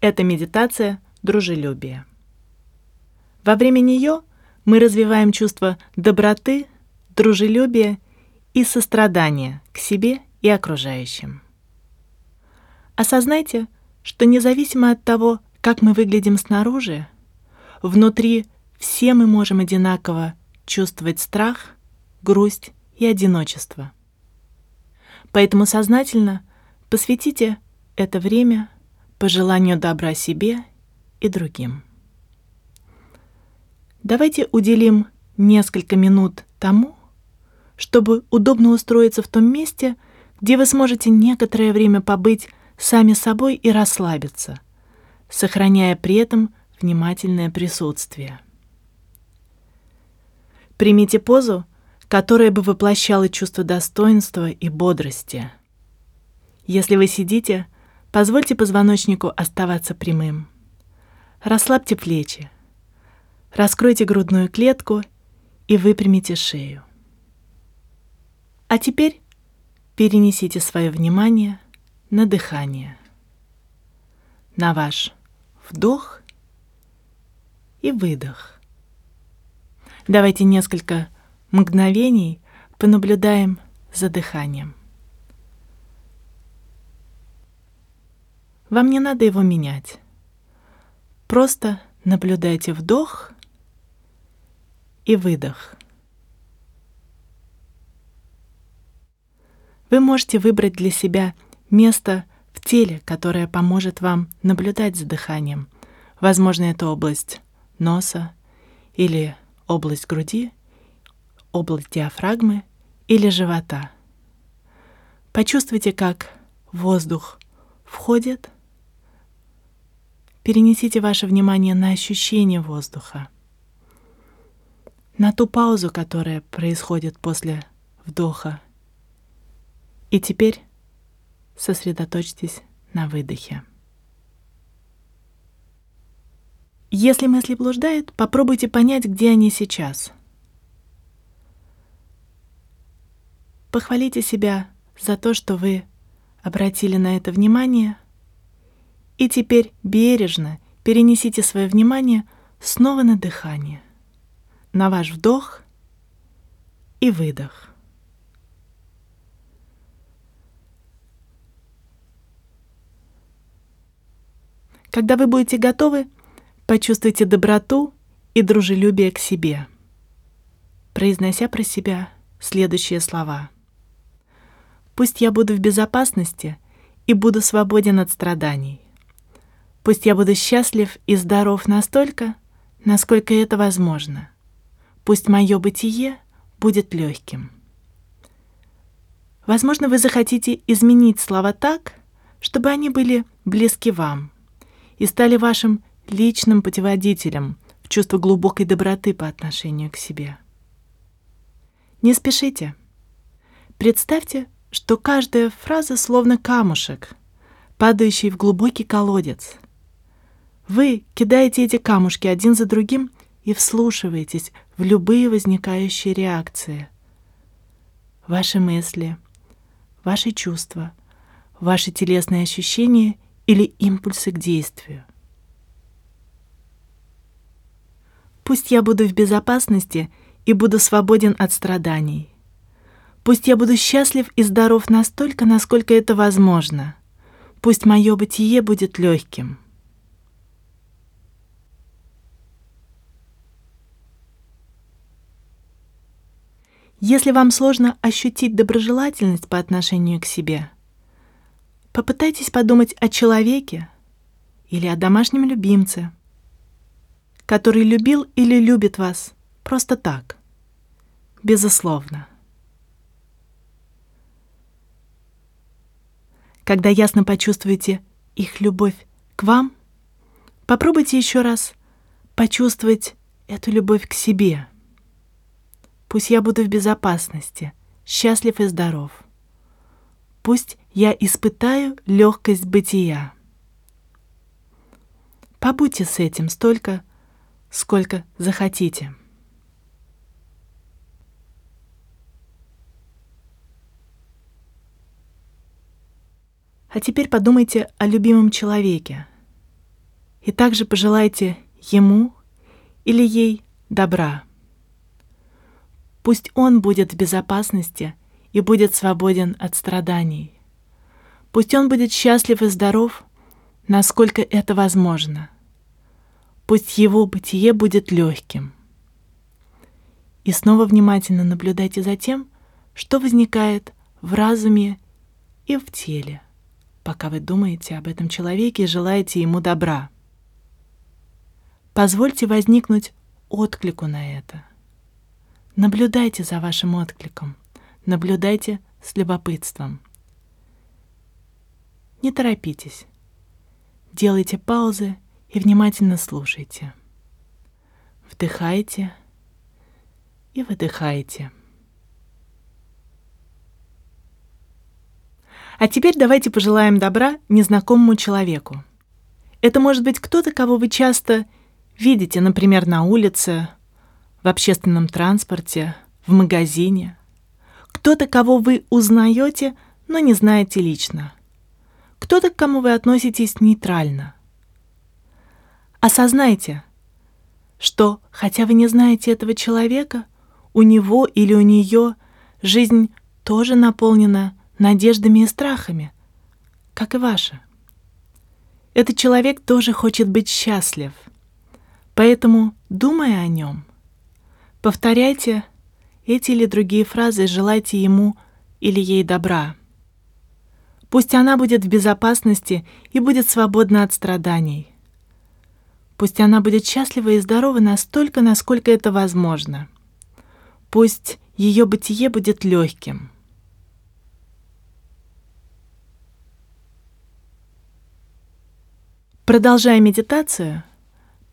Это медитация дружелюбия. Во время нее мы развиваем чувство доброты, дружелюбия и сострадания к себе и окружающим. Осознайте, что независимо от того, как мы выглядим снаружи, внутри все мы можем одинаково чувствовать страх, грусть и одиночество. Поэтому сознательно посвятите это время пожеланию добра себе и другим. Давайте уделим несколько минут тому, чтобы удобно устроиться в том месте, где вы сможете некоторое время побыть сами собой и расслабиться, сохраняя при этом внимательное присутствие. Примите позу, которая бы воплощала чувство достоинства и бодрости. Если вы сидите, позвольте позвоночнику оставаться прямым. Расслабьте плечи, раскройте грудную клетку и выпрямите шею. А теперь перенесите свое внимание на дыхание, на ваш вдох и выдох. Давайте несколько мгновений понаблюдаем за дыханием. Вам не надо его менять. Просто наблюдайте вдох и выдох. Вы можете выбрать для себя место в теле, которое поможет вам наблюдать за дыханием. Возможно, это область носа или область груди, область диафрагмы или живота. Почувствуйте, как воздух входит. Перенесите ваше внимание на ощущение воздуха, на ту паузу, которая происходит после вдоха. И теперь сосредоточьтесь на выдохе. Если мысли блуждают, попробуйте понять, где они сейчас. Похвалите себя за то, что вы обратили на это внимание, и теперь бережно перенесите свое внимание снова на дыхание, на ваш вдох и выдох. Когда вы будете готовы, Почувствуйте доброту и дружелюбие к себе, произнося про себя следующие слова. «Пусть я буду в безопасности и буду свободен от страданий. Пусть я буду счастлив и здоров настолько, насколько это возможно. Пусть мое бытие будет легким». Возможно, вы захотите изменить слова так, чтобы они были близки вам и стали вашим личным путеводителем в чувство глубокой доброты по отношению к себе. Не спешите. Представьте, что каждая фраза словно камушек, падающий в глубокий колодец. Вы кидаете эти камушки один за другим и вслушиваетесь в любые возникающие реакции. Ваши мысли, ваши чувства, ваши телесные ощущения или импульсы к действию. Пусть я буду в безопасности и буду свободен от страданий. Пусть я буду счастлив и здоров настолько, насколько это возможно. Пусть мое бытие будет легким. Если вам сложно ощутить доброжелательность по отношению к себе, попытайтесь подумать о человеке или о домашнем любимце – который любил или любит вас просто так, безусловно. Когда ясно почувствуете их любовь к вам, попробуйте еще раз почувствовать эту любовь к себе. Пусть я буду в безопасности, счастлив и здоров. Пусть я испытаю легкость бытия. Побудьте с этим столько, сколько захотите. А теперь подумайте о любимом человеке И также пожелайте ему или ей добра. Пусть он будет в безопасности и будет свободен от страданий. Пусть он будет счастлив и здоров, насколько это возможно. Пусть его бытие будет легким. И снова внимательно наблюдайте за тем, что возникает в разуме и в теле, пока вы думаете об этом человеке и желаете ему добра. Позвольте возникнуть отклику на это. Наблюдайте за вашим откликом, наблюдайте с любопытством. Не торопитесь. Делайте паузы и внимательно слушайте. Вдыхайте и выдыхайте. А теперь давайте пожелаем добра незнакомому человеку. Это может быть кто-то, кого вы часто видите, например, на улице, в общественном транспорте, в магазине. Кто-то, кого вы узнаете, но не знаете лично. Кто-то, к кому вы относитесь нейтрально. Осознайте, что, хотя вы не знаете этого человека, у него или у нее жизнь тоже наполнена надеждами и страхами, как и ваша. Этот человек тоже хочет быть счастлив. Поэтому, думая о нем, повторяйте эти или другие фразы желайте ему или ей добра. Пусть она будет в безопасности и будет свободна от страданий. Пусть она будет счастлива и здорова настолько, насколько это возможно. Пусть ее бытие будет легким. Продолжая медитацию,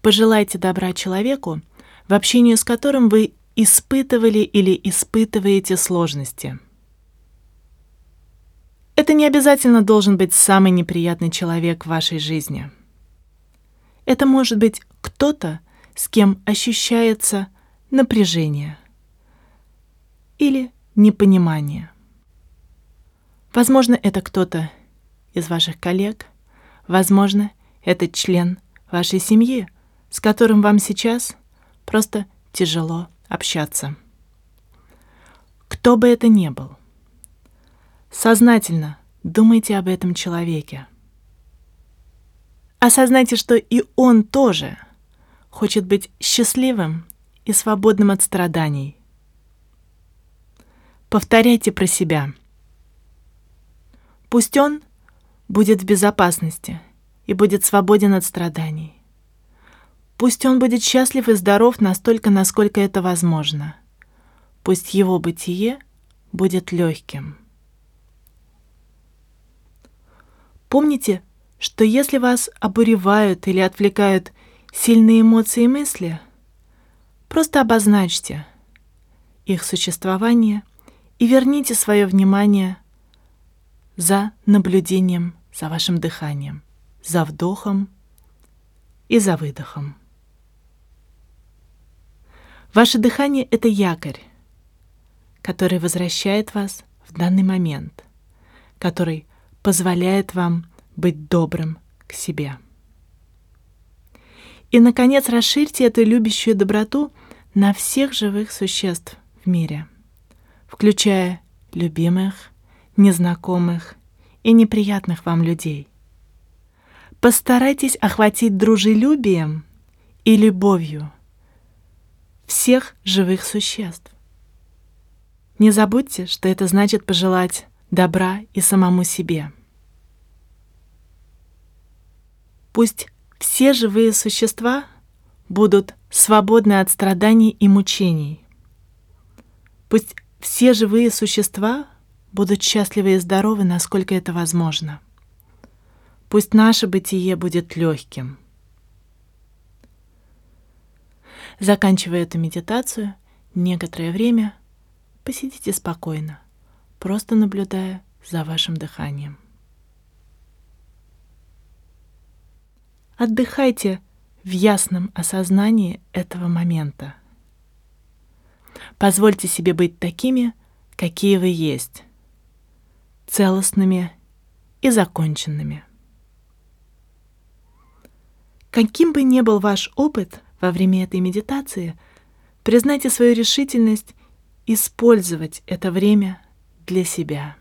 пожелайте добра человеку, в общении с которым вы испытывали или испытываете сложности. Это не обязательно должен быть самый неприятный человек в вашей жизни. Это может быть кто-то, с кем ощущается напряжение или непонимание. Возможно, это кто-то из ваших коллег, возможно, это член вашей семьи, с которым вам сейчас просто тяжело общаться. Кто бы это ни был, сознательно думайте об этом человеке. Осознайте, что и он тоже хочет быть счастливым и свободным от страданий. Повторяйте про себя. Пусть он будет в безопасности – и будет свободен от страданий. Пусть он будет счастлив и здоров настолько, насколько это возможно. Пусть его бытие будет легким. Помните, что если вас обуревают или отвлекают сильные эмоции и мысли, просто обозначьте их существование и верните свое внимание за наблюдением за вашим дыханием за вдохом и за выдохом. Ваше дыхание — это якорь, который возвращает вас в данный момент, который позволяет вам быть добрым к себе. И, наконец, расширьте эту любящую доброту на всех живых существ в мире, включая любимых, незнакомых и неприятных вам людей — Постарайтесь охватить дружелюбием и любовью всех живых существ. Не забудьте, что это значит пожелать добра и самому себе. Пусть все живые существа будут свободны от страданий и мучений. Пусть все живые существа будут счастливы и здоровы, насколько это возможно. Пусть наше бытие будет легким. Заканчивая эту медитацию, некоторое время посидите спокойно, просто наблюдая за вашим дыханием. Отдыхайте в ясном осознании этого момента. Позвольте себе быть такими, какие вы есть, целостными и законченными. Каким бы ни был ваш опыт во время этой медитации, признайте свою решительность использовать это время для себя.